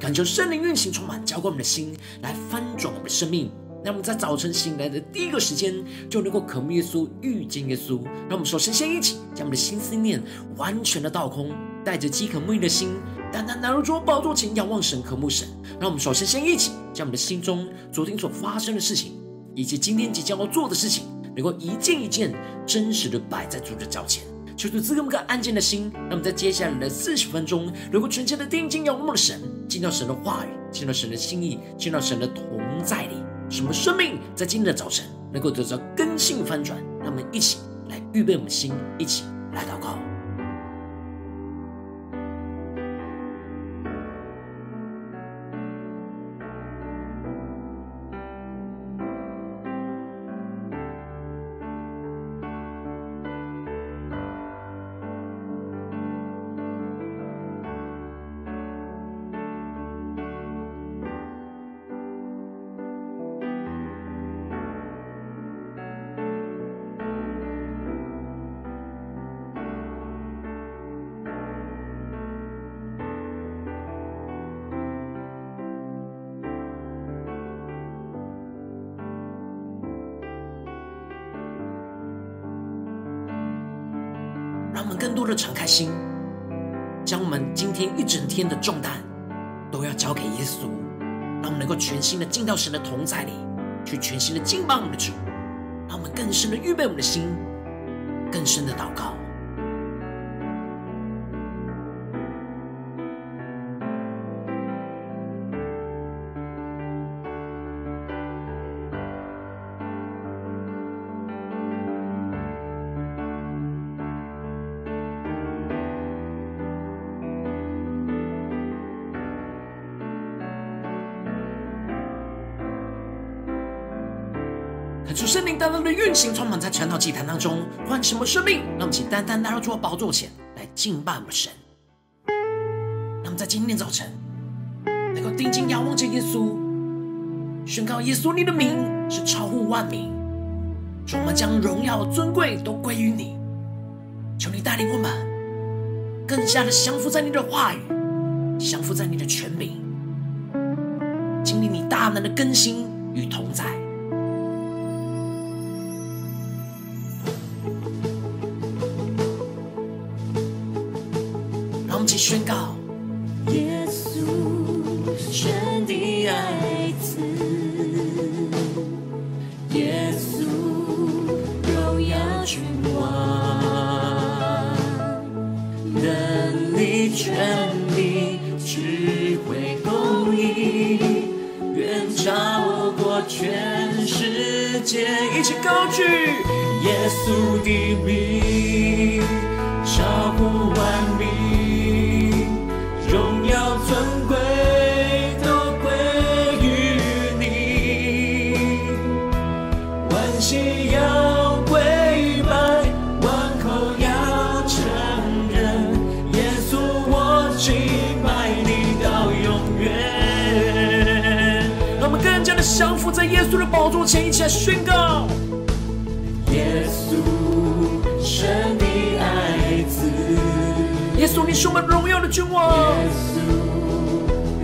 感受圣灵运行充满，浇灌我们的心，来翻转我们的生命。那我们在早晨醒来的第一个时间，就能够渴慕耶稣、遇见耶稣。让我们首先先一起将我们的心思念完全的倒空，带着饥渴沐浴的心。单单来到主宝座前，仰望神，渴慕神。让我们首先先一起，将我们的心中昨天所发生的事情，以及今天即将要做的事情，能够一件一件真实的摆在主的脚前。求主赐给我们个安静的心，让我们在接下来的四十分钟，能够全切的定睛仰望神，进到神的话语，进到神的心意，进到神的同在里，什么生命在今天的早晨能够得到根性翻转。让我们一起来预备我们的心，一起来祷告。更多的敞开心，将我们今天一整天的重担都要交给耶稣，让我们能够全新的进到神的同在里，去全新的敬拜我们的主，让我们更深的预备我们的心，更深的祷告。主圣灵单单的运行，充满在传道祭坛当中，唤醒我们生命，让我们起单单来到主的宝座前来敬拜我们神。那么在今天早晨能够定睛仰望着耶稣，宣告耶稣你的名是超乎万名，主我们将荣耀尊贵都归于你。求你带领我们更加的降服在你的话语，降服在你的权柄，经历你大能的更新与同在。宣告，耶稣，神的爱子，耶稣，荣耀君王，能力、权柄、智慧、公义，远超过全世界。一起高举耶稣的名，降服在耶稣的宝座前，一起来宣告：耶稣，神的爱子，耶稣，你是我们荣耀的君王。耶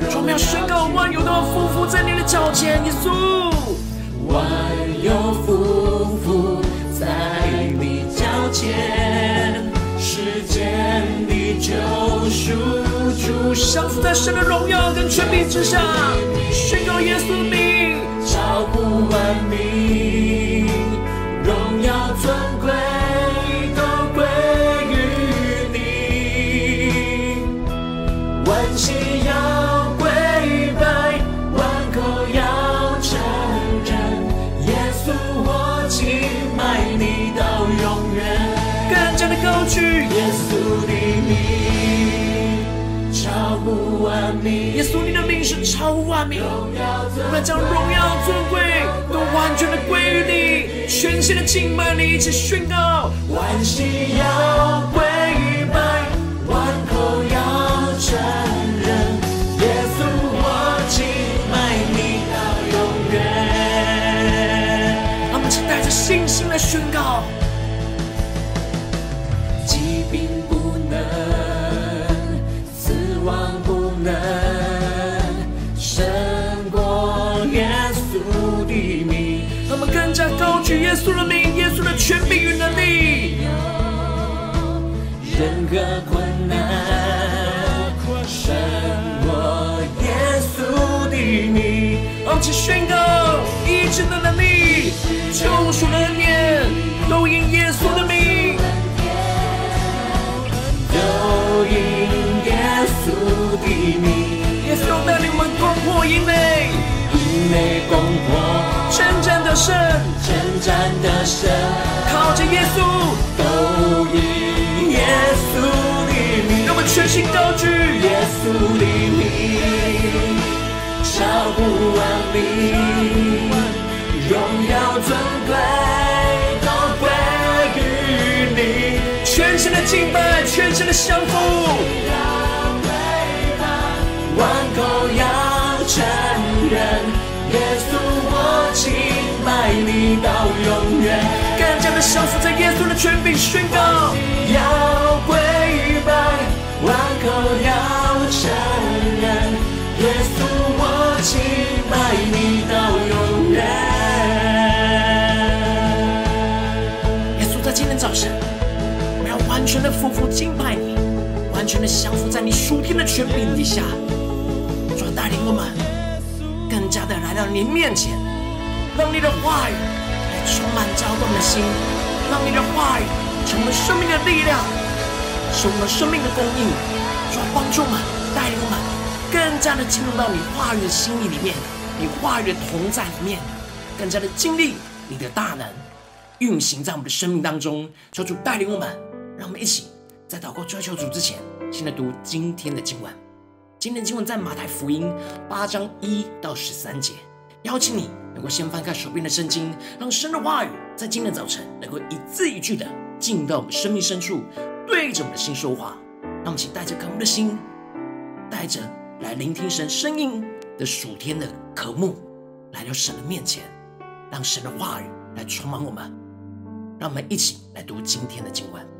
稣，我们要宣告万有都要匍匐在你的脚前。耶稣，万有匍匐在你脚前，世间的救赎主，降服在神的荣耀跟权柄之下，宣告耶稣的名。毫不完美。耶稣你的名。是超乎万名。我们将荣耀尊贵都完全的归于你，全心的敬拜你，一起宣告：万膝要跪拜，万口要承认，耶稣我敬拜你到永远。让我们请带着信心来宣告。耶稣的名，耶稣的权柄与能力，任何困难胜过耶稣的名。让我们宣告医治的能力，救赎的恩典，都因耶稣的名，都因耶稣的名。耶稣带领我们攻破营垒，营垒攻破，胜，征战的胜，靠着耶稣，都因耶稣的名。让我们全心高举耶稣的名，超乎万名，荣耀尊贵都归于你，全身的敬拜，全身的降服。万口要承认，耶稣我敬拜你到永远。更加的降服在耶稣的权柄宣告，要跪拜，万口要承认，耶稣我敬拜你到永远。耶稣在今天早晨，我要完全的俯伏敬拜你，完全的降服在你属天的权柄底下。带领我们更加的来到您面前，让你的话语来充满交动的心，让你的话语成为生命的力量，是我们生命的供应，主要帮助我们，带领我们更加的进入到你话语的心意里面，你话语的同在里面，更加的经历你的大能运行在我们的生命当中。求主带领我们，让我们一起在祷告追求主之前，先来读今天的经文。今天经文在马太福音八章一到十三节，邀请你能够先翻开手边的圣经，让神的话语在今天早晨能够一字一句的进到我们生命深处，对着我们的心说话。让我们请带着渴慕的心，带着来聆听神声音的属天的渴慕，来到神的面前，让神的话语来充满我们。让我们一起来读今天的经文。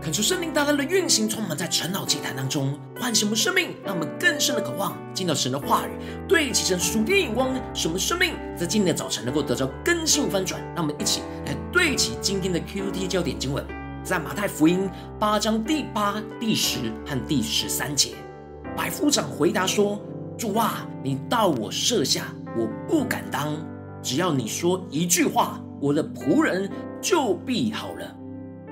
恳求圣灵大大的运行，充满在陈老祭坛当中，唤醒我们生命，让我们更深的渴望进到神的话语，对齐神属天眼光，使我们生命在今天的早晨能够得到更新翻转。让我们一起来对齐今天的 QT 焦点经文，在马太福音八章第八、第十和第十三节。百夫长回答说：“主啊，你到我舍下，我不敢当。只要你说一句话，我的仆人就必好了。”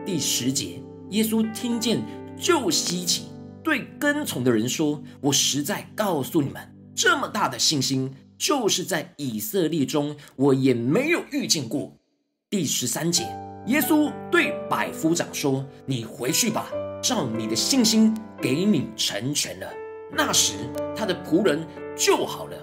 第十节。耶稣听见就稀奇，对跟从的人说：“我实在告诉你们，这么大的信心，就是在以色列中，我也没有遇见过。”第十三节，耶稣对百夫长说：“你回去吧，照你的信心给你成全了。”那时，他的仆人就好了。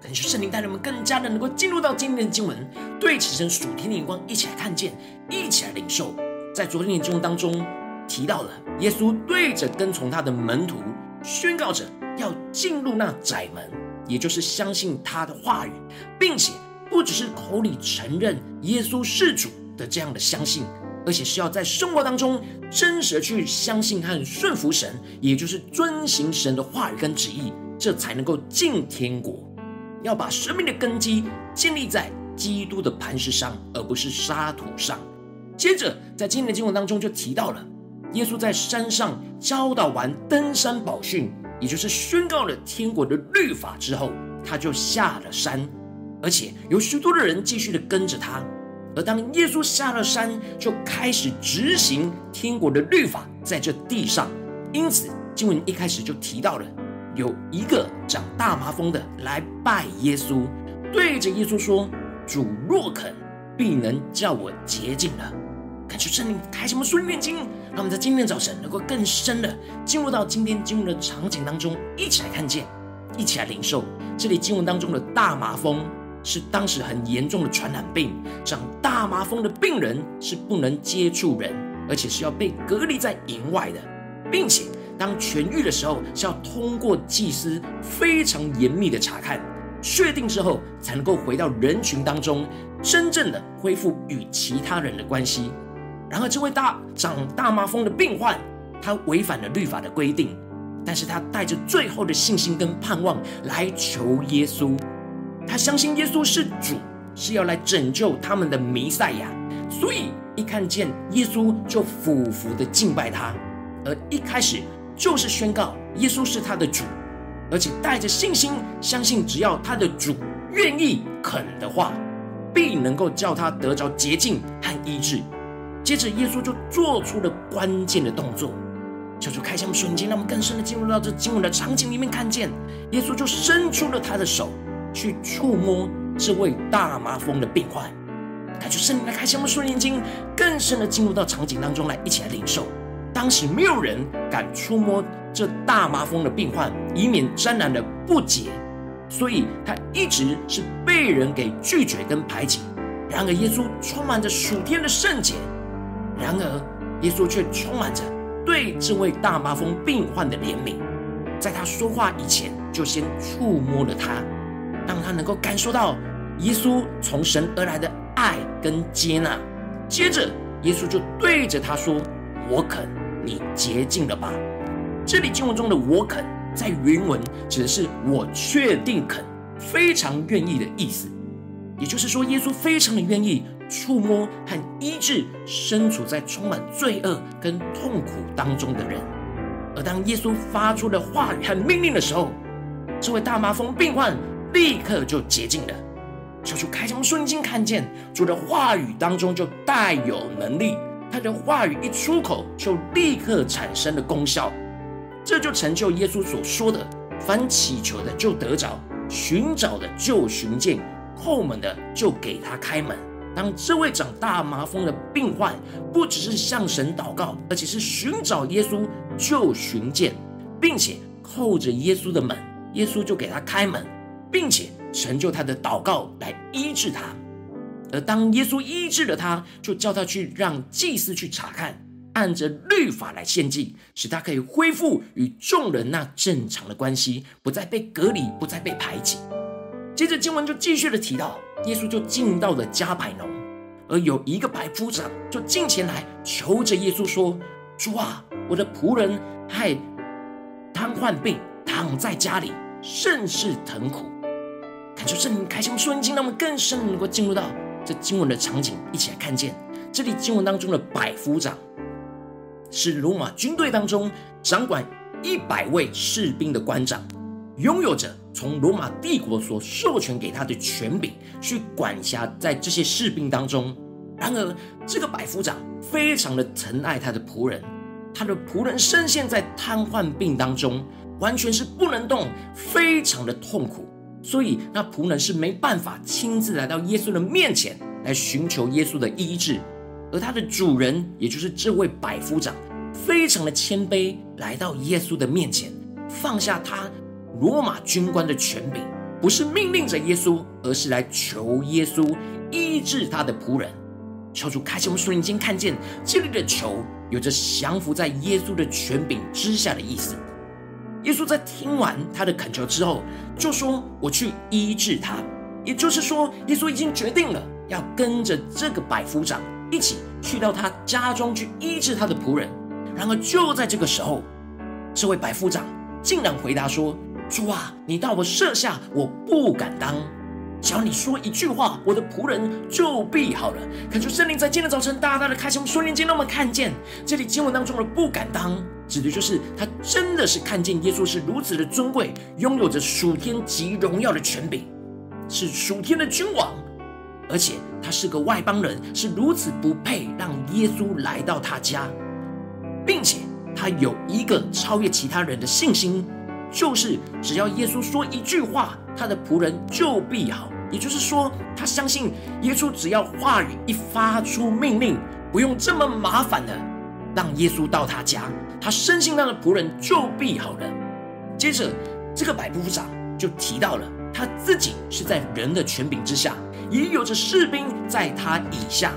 感谢圣灵带领我们更加的能够进入到今天的经文，对齐神属天的眼光，一起来看见，一起来领受。在昨天的经文当中提到了，耶稣对着跟从他的门徒宣告着要进入那窄门，也就是相信他的话语，并且不只是口里承认耶稣是主的这样的相信，而且是要在生活当中真实的去相信和顺服神，也就是遵行神的话语跟旨意，这才能够进天国。要把生命的根基建立在基督的磐石上，而不是沙土上。接着，在今天的经文当中就提到了，耶稣在山上教导完登山宝训，也就是宣告了天国的律法之后，他就下了山，而且有许多的人继续的跟着他。而当耶稣下了山，就开始执行天国的律法在这地上。因此，经文一开始就提到了，有一个长大麻风的来拜耶稣，对着耶稣说：“主若肯，必能叫我洁净了。”感谢圣灵开启我们属灵眼睛，让我们在今天早晨能够更深的进入到今天经文的场景当中，一起来看见，一起来领受。这里经文当中的大麻风是当时很严重的传染病，长大麻风的病人是不能接触人，而且是要被隔离在营外的，并且当痊愈的时候是要通过祭司非常严密的查看，确定之后才能够回到人群当中，真正的恢复与其他人的关系。然而，这位大长大麻风的病患，他违反了律法的规定，但是他带着最后的信心跟盼望来求耶稣。他相信耶稣是主，是要来拯救他们的弥赛亚，所以一看见耶稣就俯伏的敬拜他，而一开始就是宣告耶稣是他的主，而且带着信心相信，只要他的主愿意肯的话，必能够叫他得着洁净和医治。接着，耶稣就做出了关键的动作，叫做开箱瞬间，让我们更深的进入到这经文的场景里面，看见耶稣就伸出了他的手去触摸这位大麻风的病患。他就圣灵来开箱我们属灵眼睛，更深的进入到场景当中来，一起来领受。当时没有人敢触摸这大麻风的病患，以免沾染了不洁，所以他一直是被人给拒绝跟排挤。然而，耶稣充满着属天的圣洁。然而，耶稣却充满着对这位大麻风病患的怜悯，在他说话以前，就先触摸了他，让他能够感受到耶稣从神而来的爱跟接纳。接着，耶稣就对着他说：“我肯，你洁净了吧。”这里经文中的“我肯”在原文指的是“我确定肯，非常愿意”的意思。也就是说，耶稣非常的愿意。触摸和医治身处在充满罪恶跟痛苦当中的人，而当耶稣发出的话语和命令的时候，这位大麻风病患立刻就洁净了。求主开枪，瞬间，看见主的话语当中就带有能力，他的话语一出口就立刻产生了功效，这就成就耶稣所说的：凡祈求的就得着，寻找的就寻见，叩门的就给他开门。当这位长大麻风的病患不只是向神祷告，而且是寻找耶稣就寻见，并且叩着耶稣的门，耶稣就给他开门，并且成就他的祷告来医治他。而当耶稣医治了他，就叫他去让祭司去查看，按着律法来献祭，使他可以恢复与众人那正常的关系，不再被隔离，不再被排挤。接着经文就继续的提到。耶稣就进到了加百农，而有一个百夫长就进前来求着耶稣说：“主啊，我的仆人害瘫痪病躺在家里，甚是疼苦。感受圣灵开箱瞬间，让我们更深能够进入到这经文的场景，一起来看见这里经文当中的百夫长，是罗马军队当中掌管一百位士兵的官长，拥有着从罗马帝国所授权给他的权柄，去管辖在这些士兵当中。然而，这个百夫长非常的疼爱他的仆人，他的仆人深陷在瘫痪病当中，完全是不能动，非常的痛苦。所以，那仆人是没办法亲自来到耶稣的面前来寻求耶稣的医治，而他的主人，也就是这位百夫长，非常的谦卑，来到耶稣的面前，放下他罗马军官的权柄，不是命令着耶稣，而是来求耶稣医治他的仆人。求主开启我们属灵间，看见这里的求有着降服在耶稣的权柄之下的意思。耶稣在听完他的恳求之后，就说：“我去医治他。”也就是说，耶稣已经决定了要跟着这个百夫长一起去到他家中去医治他的仆人。然而，就在这个时候，这位百夫长竟然回答说：“主啊，你到我舍下，我不敢当。只要你说一句话，我的仆人就必好了。”恳求圣灵在今天早晨大大的开启我们属灵间，让我们看见这里经文当中的“不敢当”。指的就是他真的是看见耶稣是如此的尊贵，拥有着属天极荣耀的权柄，是属天的君王，而且他是个外邦人，是如此不配让耶稣来到他家，并且他有一个超越其他人的信心，就是只要耶稣说一句话，他的仆人就必好。也就是说，他相信耶稣只要话语一发出命令，不用这么麻烦的让耶稣到他家。他深信他的仆人就必好了。接着，这个百夫长就提到了他自己是在人的权柄之下，也有着士兵在他以下，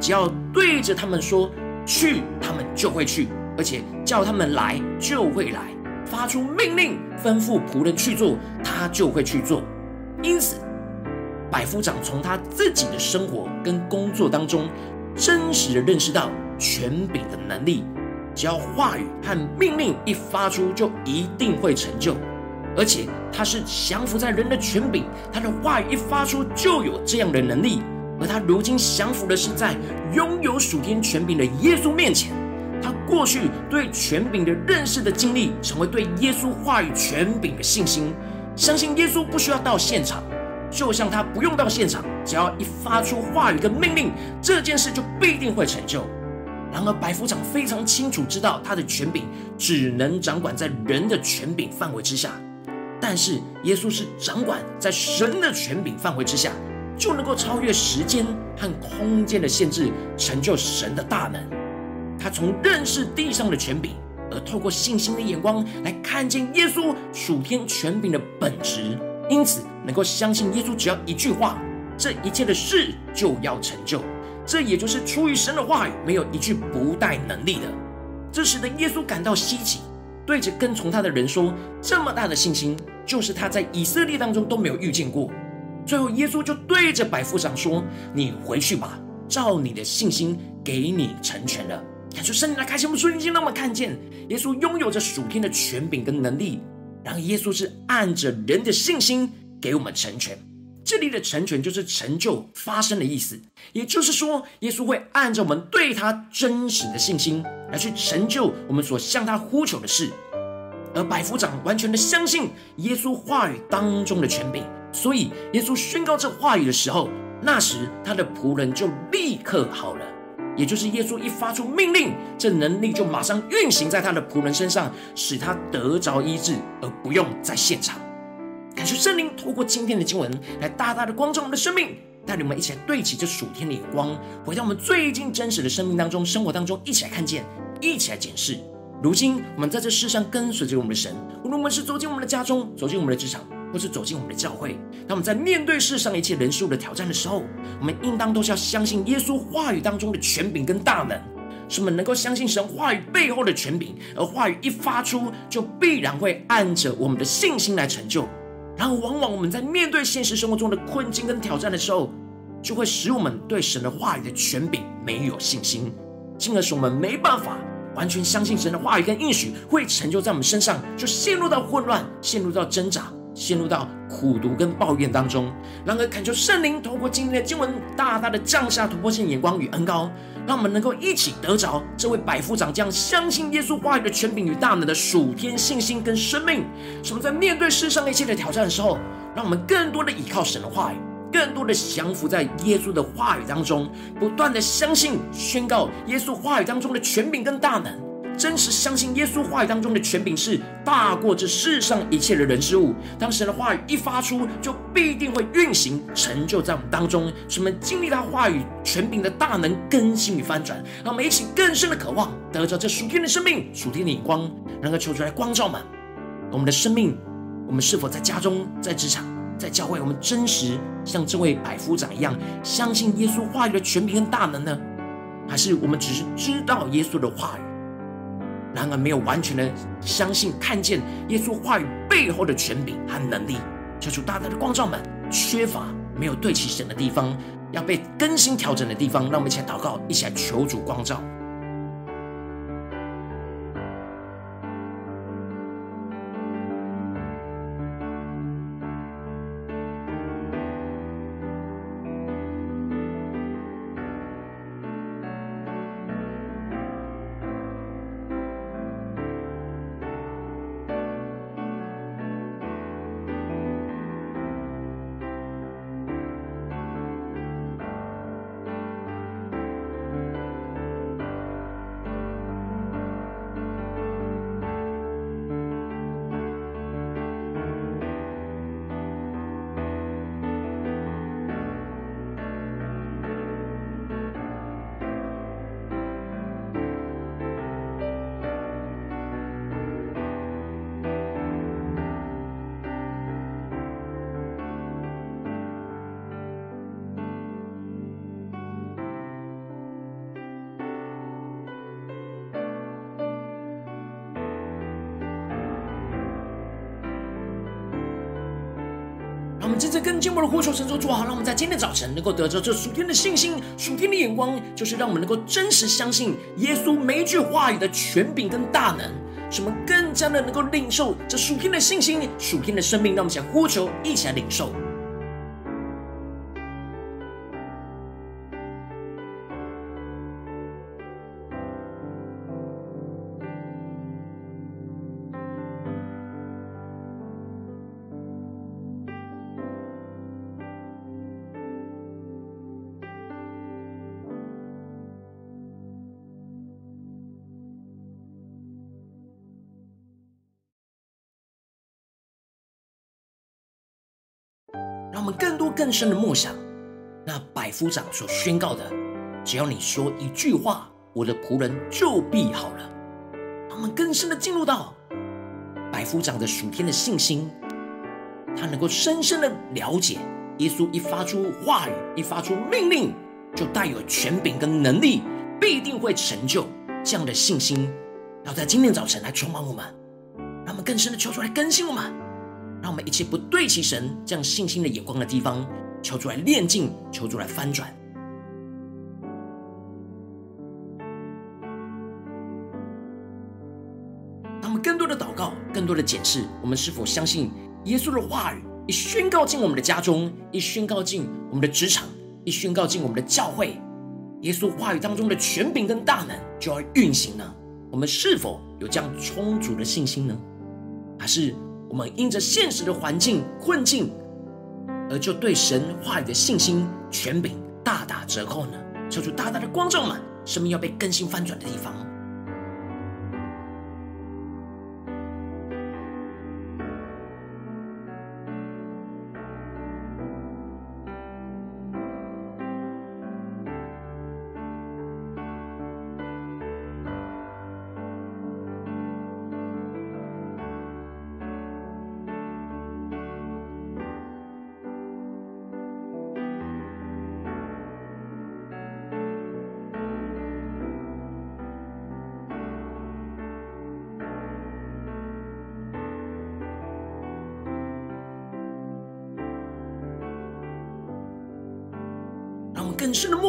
只要对着他们说去，他们就会去；而且叫他们来，就会来；发出命令，吩咐仆人去做，他就会去做。因此，百夫长从他自己的生活跟工作当中，真实的认识到权柄的能力。只要话语和命令一发出，就一定会成就。而且他是降服在人的权柄，他的话语一发出，就有这样的能力。而他如今降服的是在拥有属天权柄的耶稣面前。他过去对权柄的认识的经历，成为对耶稣话语权柄的信心。相信耶稣不需要到现场，就像他不用到现场，只要一发出话语跟命令，这件事就必定会成就。然而，百夫长非常清楚知道，他的权柄只能掌管在人的权柄范围之下。但是，耶稣是掌管在神的权柄范围之下，就能够超越时间和空间的限制，成就神的大能。他从认识地上的权柄，而透过信心的眼光来看见耶稣属天权柄的本质，因此能够相信耶稣只要一句话，这一切的事就要成就。这也就是出于神的话语，没有一句不带能力的。这使得耶稣感到稀奇，对着跟从他的人说：“这么大的信心，就是他在以色列当中都没有遇见过。”最后，耶稣就对着百夫长说：“你回去吧，照你的信心给你成全了。”感谢圣灵来开启我们属灵心，让我们看见耶稣拥有着属天的权柄跟能力，然后耶稣是按着人的信心给我们成全。这里的成全就是成就发生的意思，也就是说，耶稣会按照我们对他真实的信心来去成就我们所向他呼求的事。而百夫长完全的相信耶稣话语当中的权柄，所以耶稣宣告这话语的时候，那时他的仆人就立刻好了。也就是耶稣一发出命令，这能力就马上运行在他的仆人身上，使他得着医治，而不用在现场。感谢圣灵透过今天的经文来大大的光照我们的生命，带领我们一起来对齐这属天的光，回到我们最近真实的生命当中、生活当中，一起来看见，一起来检视。如今我们在这世上跟随着我们的神，无论我们是走进我们的家中，走进我们的职场，或是走进我们的教会，当我们在面对世上一切人数的挑战的时候，我们应当都是要相信耶稣话语当中的权柄跟大能，使我们能够相信神话语背后的权柄，而话语一发出，就必然会按着我们的信心来成就。然后，往往我们在面对现实生活中的困境跟挑战的时候，就会使我们对神的话语的权柄没有信心，进而使我们没办法完全相信神的话语跟应许会成就在我们身上，就陷入到混乱，陷入到挣扎，陷入到苦读跟抱怨当中。然而，恳求圣灵透过今天的经文，大大的降下突破性眼光与恩膏，让我们能够一起得着这位百夫长将相信耶稣话语的权柄与大能的属天信心跟生命。使我们在面对世上一切的挑战的时候，让我们更多的依靠神的话语。更多的降服在耶稣的话语当中，不断的相信、宣告耶稣话语当中的权柄跟大能，真实相信耶稣话语当中的权柄是大过这世上一切的人事物。当神的话语一发出，就必定会运行成就在我们当中，使我们经历他话语权柄的大能更新与翻转，让我们一起更深的渴望得着这属天的生命、属天的眼光，能够求出来光照满我们的生命。我们是否在家中、在职场？在教会，我们真实像这位百夫长一样，相信耶稣话语的权柄跟大能呢？还是我们只是知道耶稣的话语，然而没有完全的相信、看见耶稣话语背后的权柄和能力？求主大大的光照们，缺乏没有对齐神的地方，要被更新调整的地方，让我们一起来祷告，一起来求主光照。让我们真正更进一步的呼求神说：主好，让我们在今天早晨能够得着这属天的信心、属天的眼光，就是让我们能够真实相信耶稣每一句话语的权柄跟大能，使我们更加的能够领受这属天的信心、属天的生命。让我们想呼求，一起来领受。更深的默想，那百夫长所宣告的：只要你说一句话，我的仆人就必好了。他们更深的进入到百夫长的属天的信心，他能够深深的了解耶稣一发出话语，一发出命令，就带有权柄跟能力，必定会成就这样的信心。要在今天早晨来充满我们，让我们更深的求出来更新我们。让我们一切不对齐神这样信心的眼光的地方，求主来炼净，求主来翻转。当我们更多的祷告，更多的检视，我们是否相信耶稣的话语，一宣告进我们的家中，一宣告进我们的职场，一宣告进我们的教会，耶稣话语当中的权柄跟大能就要运行呢？我们是否有这样充足的信心呢？还是？我们因着现实的环境困境，而就对神话语的信心权柄大打折扣呢？求主大大的光照们，生命要被更新翻转的地方。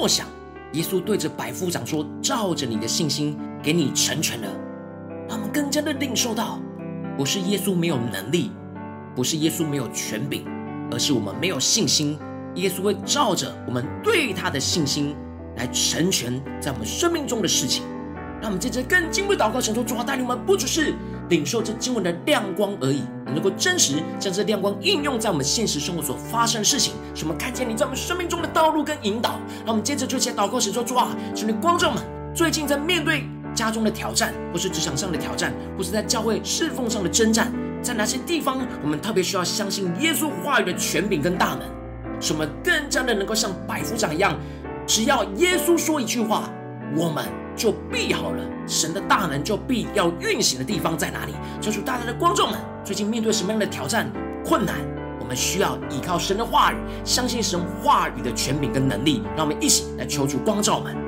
默想，耶稣对着百夫长说：“照着你的信心，给你成全了。”让我们更加的领受到，不是耶稣没有能力，不是耶稣没有权柄，而是我们没有信心。耶稣会照着我们对他的信心来成全在我们生命中的事情。让我们接着更进一步祷告，神说：“主啊，带领我们不只是领受这经文的亮光而已，能够真实将这亮光应用在我们现实生活所发生的事情，使我们看见你在我们生命中的道路跟引导。让我们接着就起来祷告，神说：主啊，求你光照们最近在面对家中的挑战，或是职场上的挑战，或是在教会侍奉上的征战，在哪些地方我们特别需要相信耶稣话语的权柄跟大能，使我们更加的能够像百夫长一样，只要耶稣说一句话，我们。”就必好了，神的大能就必要运行的地方在哪里？求主大大的观众们，最近面对什么样的挑战、困难？我们需要依靠神的话语，相信神话语的权柄跟能力。让我们一起来求主光照们。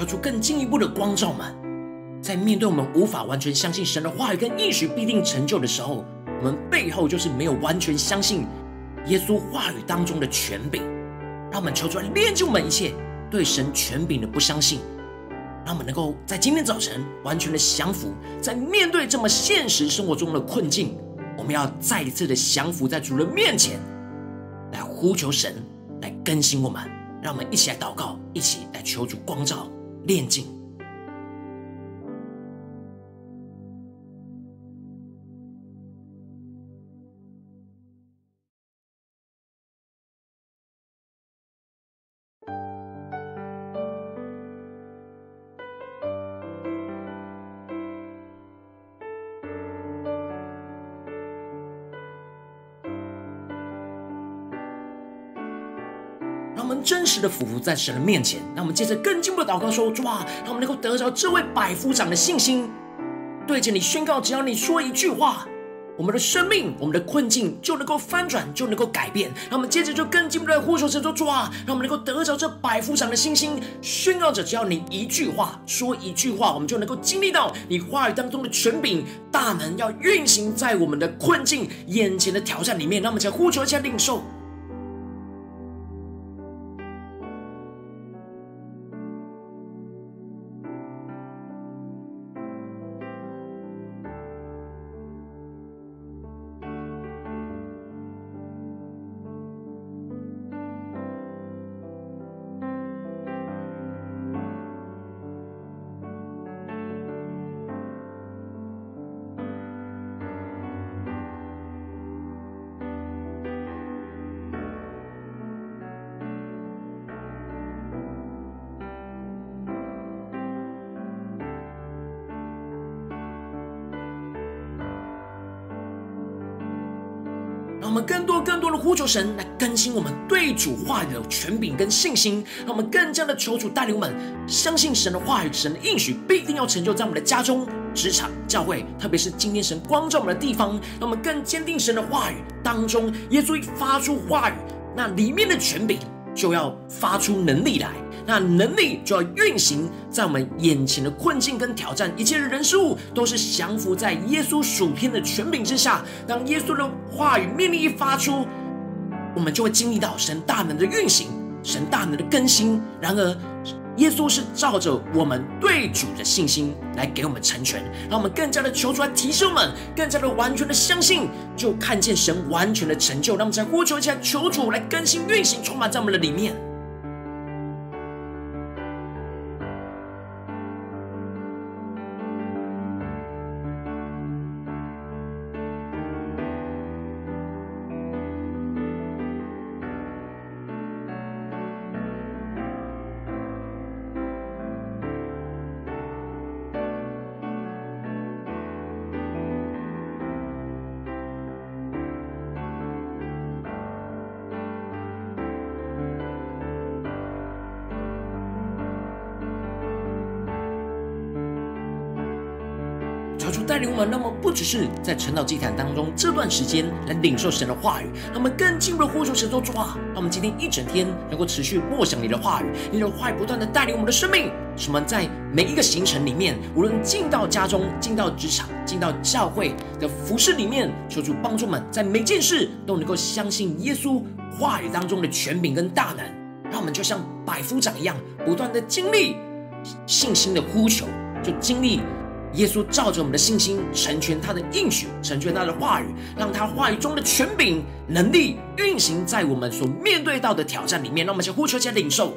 求出更进一步的光照们，在面对我们无法完全相信神的话语跟应许必定成就的时候，我们背后就是没有完全相信耶稣话语当中的权柄。让我们求出来炼就我们一切对神权柄的不相信，让我们能够在今天早晨完全的降服，在面对这么现实生活中的困境，我们要再一次的降服在主人面前，来呼求神来更新我们。让我们一起来祷告，一起来求主光照。炼净。的俯伏在神的面前，让我们接着更进一步的祷告说：主啊，让我们能够得着这位百夫长的信心，对着你宣告，只要你说一句话，我们的生命、我们的困境就能够翻转，就能够改变。让我们接着就更进一步的呼求神说：主啊，让我们能够得着这百夫长的信心，宣告着，只要你一句话说一句话，我们就能够经历到你话语当中的权柄大能，要运行在我们的困境、眼前的挑战里面。让我们再呼求一下领受。求神来更新我们对主话语的权柄跟信心，让我们更加的求主带领我们相信神的话语、神的应许必定要成就在我们的家中、职场、教会，特别是今天神光照我们的地方，让我们更坚定神的话语当中。耶稣一发出话语，那里面的权柄就要发出能力来。那能力就要运行在我们眼前的困境跟挑战，一切的人事物都是降服在耶稣属天的权柄之下。当耶稣的话语命令一发出，我们就会经历到神大能的运行，神大能的更新。然而，耶稣是照着我们对主的信心来给我们成全，让我们更加的求出来提升我们，更加的完全的相信，就看见神完全的成就。让我们再呼求一下，求主来更新运行，充满在我们的里面。们，让我们不只是在晨祷祭坛当中这段时间来领受神的话语，那么更进一步的呼求神说主啊，让我们今天一整天能够持续默想你的话语，你的话语不断的带领我们的生命，使我们在每一个行程里面，无论进到家中、进到职场、进到教会的服事里面，求主帮助们在每件事都能够相信耶稣话语当中的权柄跟大能，让我们就像百夫长一样，不断的经历信心的呼求，就经历。耶稣照着我们的信心，成全他的应许，成全他的话语，让他话语中的权柄能力运行在我们所面对到的挑战里面。让我们先呼求，先领受。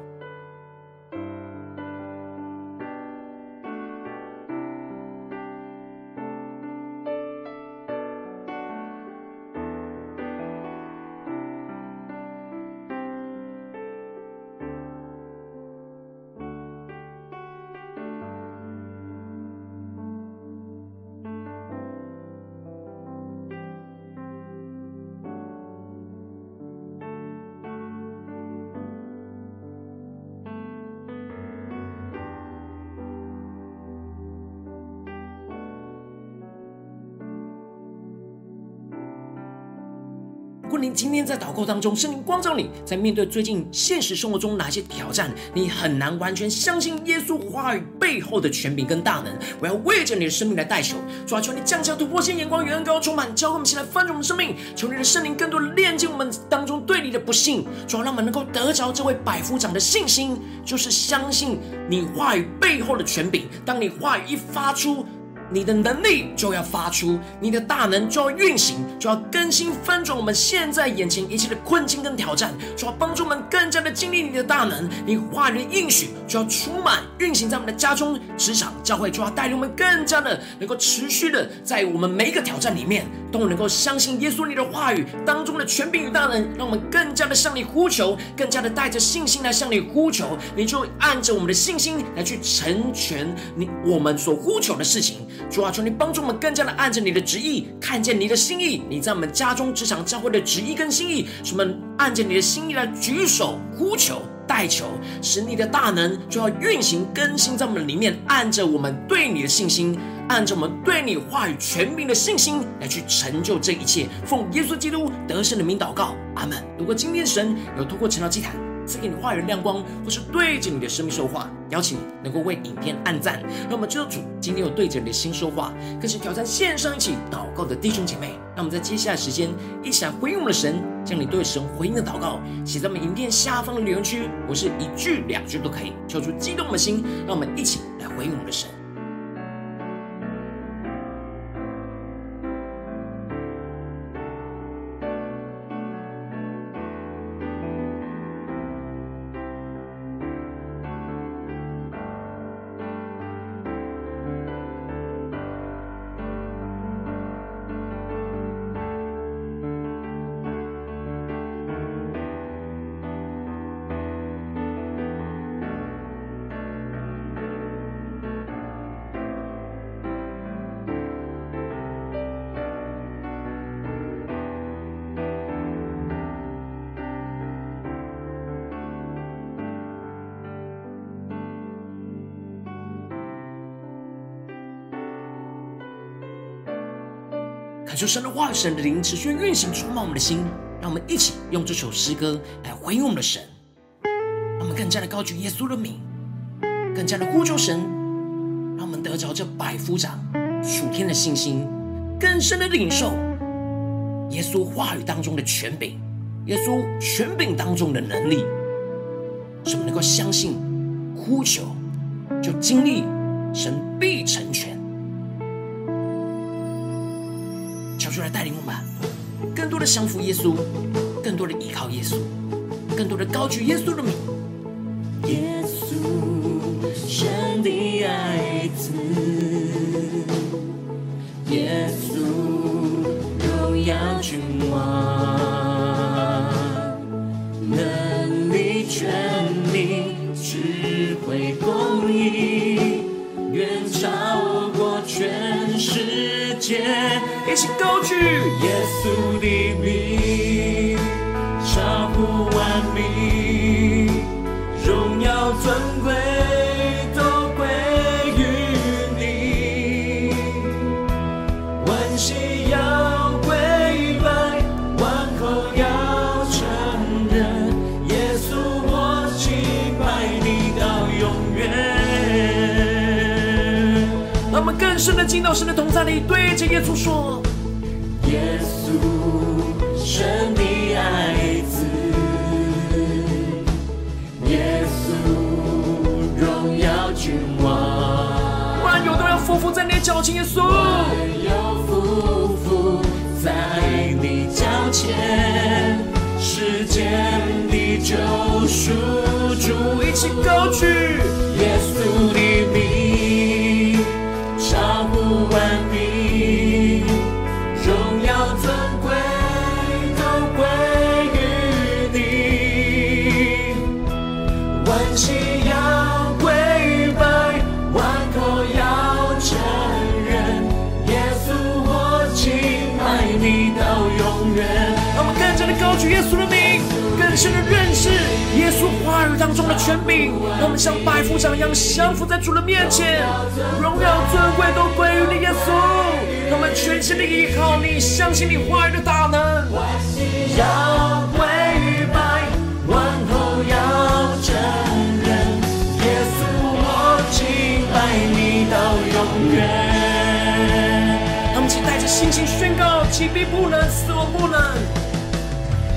您今天在祷告当中，圣灵光照你，在面对最近现实生活中哪些挑战，你很难完全相信耶稣话语背后的权柄跟大能。我要为着你的生命来代求，主啊，求你降下突破性眼光，远高充满，教会我们起来翻转我们生命，求你的圣灵更多的炼净我们当中对你的不信，主啊，让我们能够得着这位百夫长的信心，就是相信你话语背后的权柄。当你话语一发出，你的能力就要发出，你的大能就要运行，就要更新翻转我们现在眼前一切的困境跟挑战，就要帮助我们更加的经历你的大能。你话语的应许就要充满运行在我们的家中、职场、教会，就要带领我们更加的能够持续的在我们每一个挑战里面都能够相信耶稣你的话语当中的权柄与大能，让我们更加的向你呼求，更加的带着信心来向你呼求，你就按着我们的信心来去成全你我们所呼求的事情。主啊，求你帮助我们更加的按着你的旨意，看见你的心意。你在我们家中、职场、教会的旨意跟心意，使我们按着你的心意来举手呼求、代求，使你的大能就要运行更新在我们里面。按着我们对你的信心，按着我们对你话语权柄的信心来去成就这一切。奉耶稣基督得胜的名祷告，阿门。如果今天神有通过成了祭坛，赐给你话语亮光，或是对着你的生命说话，邀请你能够为影片按赞。让我们知道主今天有对着你的心说话，更是挑战线上一起祷告的弟兄姐妹。让我们在接下来时间一起来回应我们的神，将你对神回应的祷告写在我们影片下方的留言区，或是一句两句都可以，求主激动的心。让我们一起来回应我们的神。感受神的话语，神的灵持续运行，充满我们的心。让我们一起用这首诗歌来回应我们的神，让我们更加的高举耶稣的名，更加的呼求神，让我们得着这百夫长属天的信心，更深的领受耶稣话语当中的权柄，耶稣权柄当中的能力，使我们能够相信呼求，就经历神必成全。就来带领我们，更多的降服耶稣，更多的依靠耶稣，更多的高举耶稣的名。高举耶稣的名，超乎万民。荣耀尊贵都归于你，万膝要跪拜，万口要承认，耶稣我敬拜你到永远。让我们更深的进到神的同在里，对着耶稣说：耶稣，神的爱子。耶稣，荣耀君王，万有都要匍匐在你的脚前，耶稣。万有匍匐在你脚前，世间的救赎主，一起高举耶稣的深的认识耶稣话语当中的权柄。让我们像百夫长一样降服在主的面前，荣耀尊贵都归于你耶稣。让我们全心的依靠你，相信你话语的大能。要跪拜，万口要承认，耶稣我敬拜你到永远。让我们一起带着信心宣告：疾病不能，死亡不能，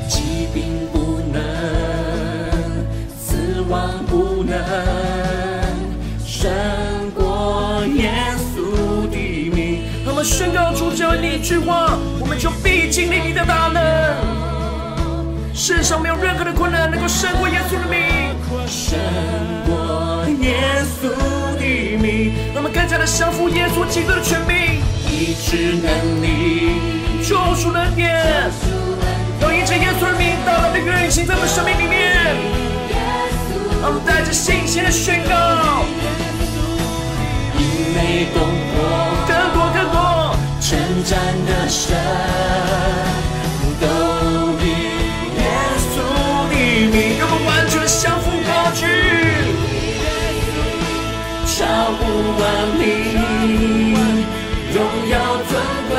疾病不能，死亡不能，胜过耶稣的名。让我们宣告主只要你一句话，我们就必经历你的大能。世上没有任何的困难能够胜过耶稣的名，胜过耶稣的名。让我们更加的降服耶稣基督的权柄，医治能力，救赎能力，让一切耶稣的名大大的运行在我们生命里面。让我们带着信心的宣告，因为更多更多，征战的神，都以耶稣的名，让我们完全的降服高举，超乎万民，荣耀尊贵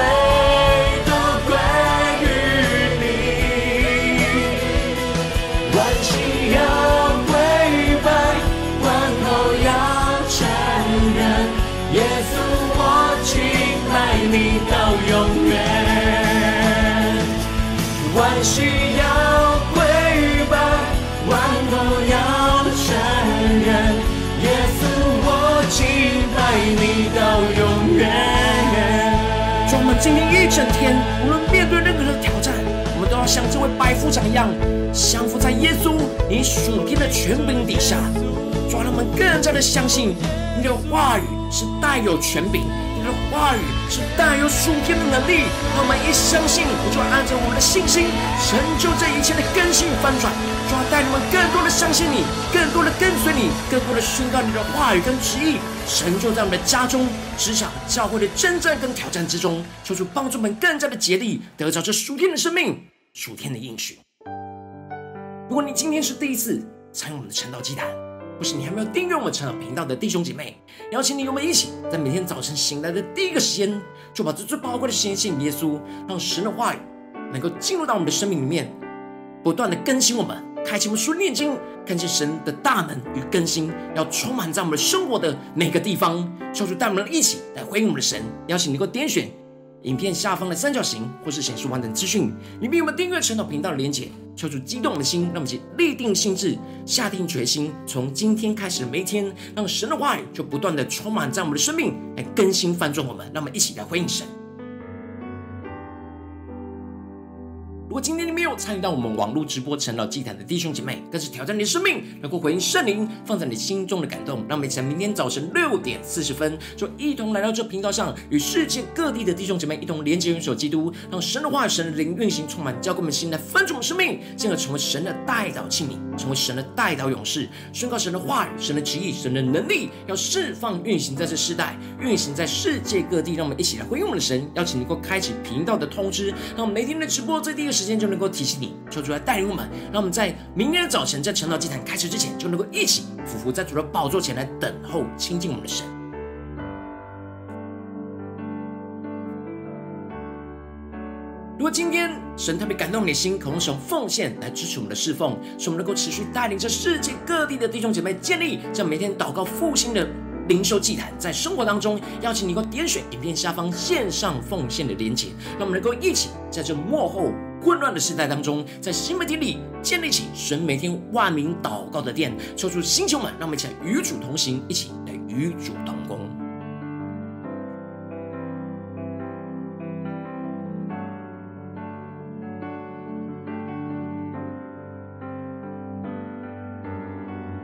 万膝要跪拜，万口要承认，耶稣我敬拜你到永远。让我们今天一整天，无论面对任何的挑战，我们都要像这位百夫长一样，降服在耶稣你属天的权柄底下。主，让我们更加的相信你的话语是带有权柄，的话语是带有属天的能力。让我们一相信，我就按照我们的信心，成就这一切的更新与翻转。主要带你们更多的相信你，更多的跟随你，更多的宣告你的话语跟旨意，成就在我们的家中、职场、教会的征战跟挑战之中。求主帮助我们更加的竭力，得着这属天的生命、属天的应许。如果你今天是第一次参与我们的晨祷祭坛，或是你还没有订阅我们晨祷频道的弟兄姐妹，邀请你与我们一起，在每天早晨醒来的第一个时间，就把这最宝贵的时间献给耶稣，让神的话语能够进入到我们的生命里面，不断的更新我们。开启我们书念经，看见神的大能与更新，要充满在我们生活的每个地方。求主带我们一起来回应我们的神。邀请你能够点选影片下方的三角形，或是显示完整资讯，里面有我们订阅晨祷频道的连结。敲出激动的心，让我们一起立定心志，下定决心，从今天开始的每一天，让神的话语就不断的充满在我们的生命，来更新翻转我们。让我们一起来回应神。如果今天你参与到我们网络直播成老祭坛的弟兄姐妹，更是挑战你的生命，能够回应圣灵放在你心中的感动。让我们在明天早晨六点四十分，就一同来到这频道上，与世界各地的弟兄姐妹一同连接、元首基督，让神的话语、神的灵运行，充满，教给我们心来分盛我们生命，进而成为神的代祷器皿，成为神的代祷勇士，宣告神的话语、神的旨意、神的能力，要释放运行在这世代，运行在世界各地。让我们一起来回应我们的神，邀请你能够开启频道的通知，让我们每天的直播在第一时间就能够提醒你，求主来带领我们，让我们在明天的早晨，在晨祷祭坛开始之前，就能够一起俯伏在主的宝座前来等候亲近我们的神。如果今天神特别感动你的心，可能使用奉献来支持我们的侍奉，使我们能够持续带领着世界各地的弟兄姐妹建立这每天祷告复兴的灵修祭坛，在生活当中邀请你能够点选影片下方线上奉献的连结，让我们能够一起在这幕后。混乱的时代当中，在新媒体里建立起神每天万名祷告的殿，抽出星球们，让我们一起来与主同行，一起来与主同工。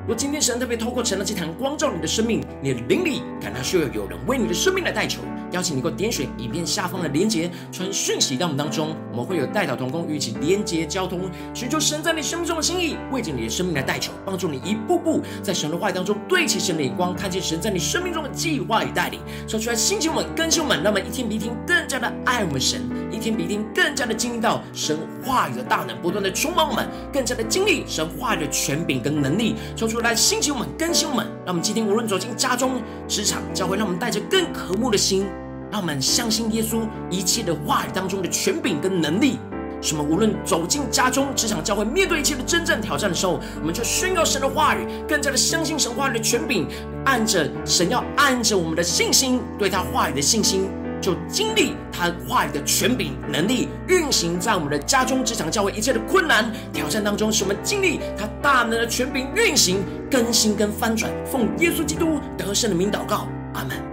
若今天神特别透过神的祭坛光照你的生命，你的灵里感到需要有人为你的生命来代求。邀请你，给我点选影片下方的连结，传讯息到我们当中。我们会有代祷同工与其连结交通，寻求神在你生命中的心意，为着你的生命来代求，帮助你一步步在神的话语当中对齐神的眼光，看见神在你生命中的计划与带领。说出来，心情们、更新们，那么一天比一天更加的爱我们神，一天比一天更加的经历到神话语的大能，不断的充满我们，更加的经历神话语的权柄跟能力。说出来，星球们、更新我们，让我们今天无论走进家中、职场、教会，让我们带着更渴慕的心。让我们相信耶稣一切的话语当中的权柄跟能力，什么无论走进家中、职场、教会，面对一切的真正挑战的时候，我们就宣告神的话语，更加的相信神话语的权柄，按着神要按着我们的信心，对他话语的信心，就经历他话语的权柄能力运行在我们的家中、职场、教会一切的困难挑战当中，使我们经历他大能的权柄运行、更新跟翻转。奉耶稣基督得胜的名祷告，阿门。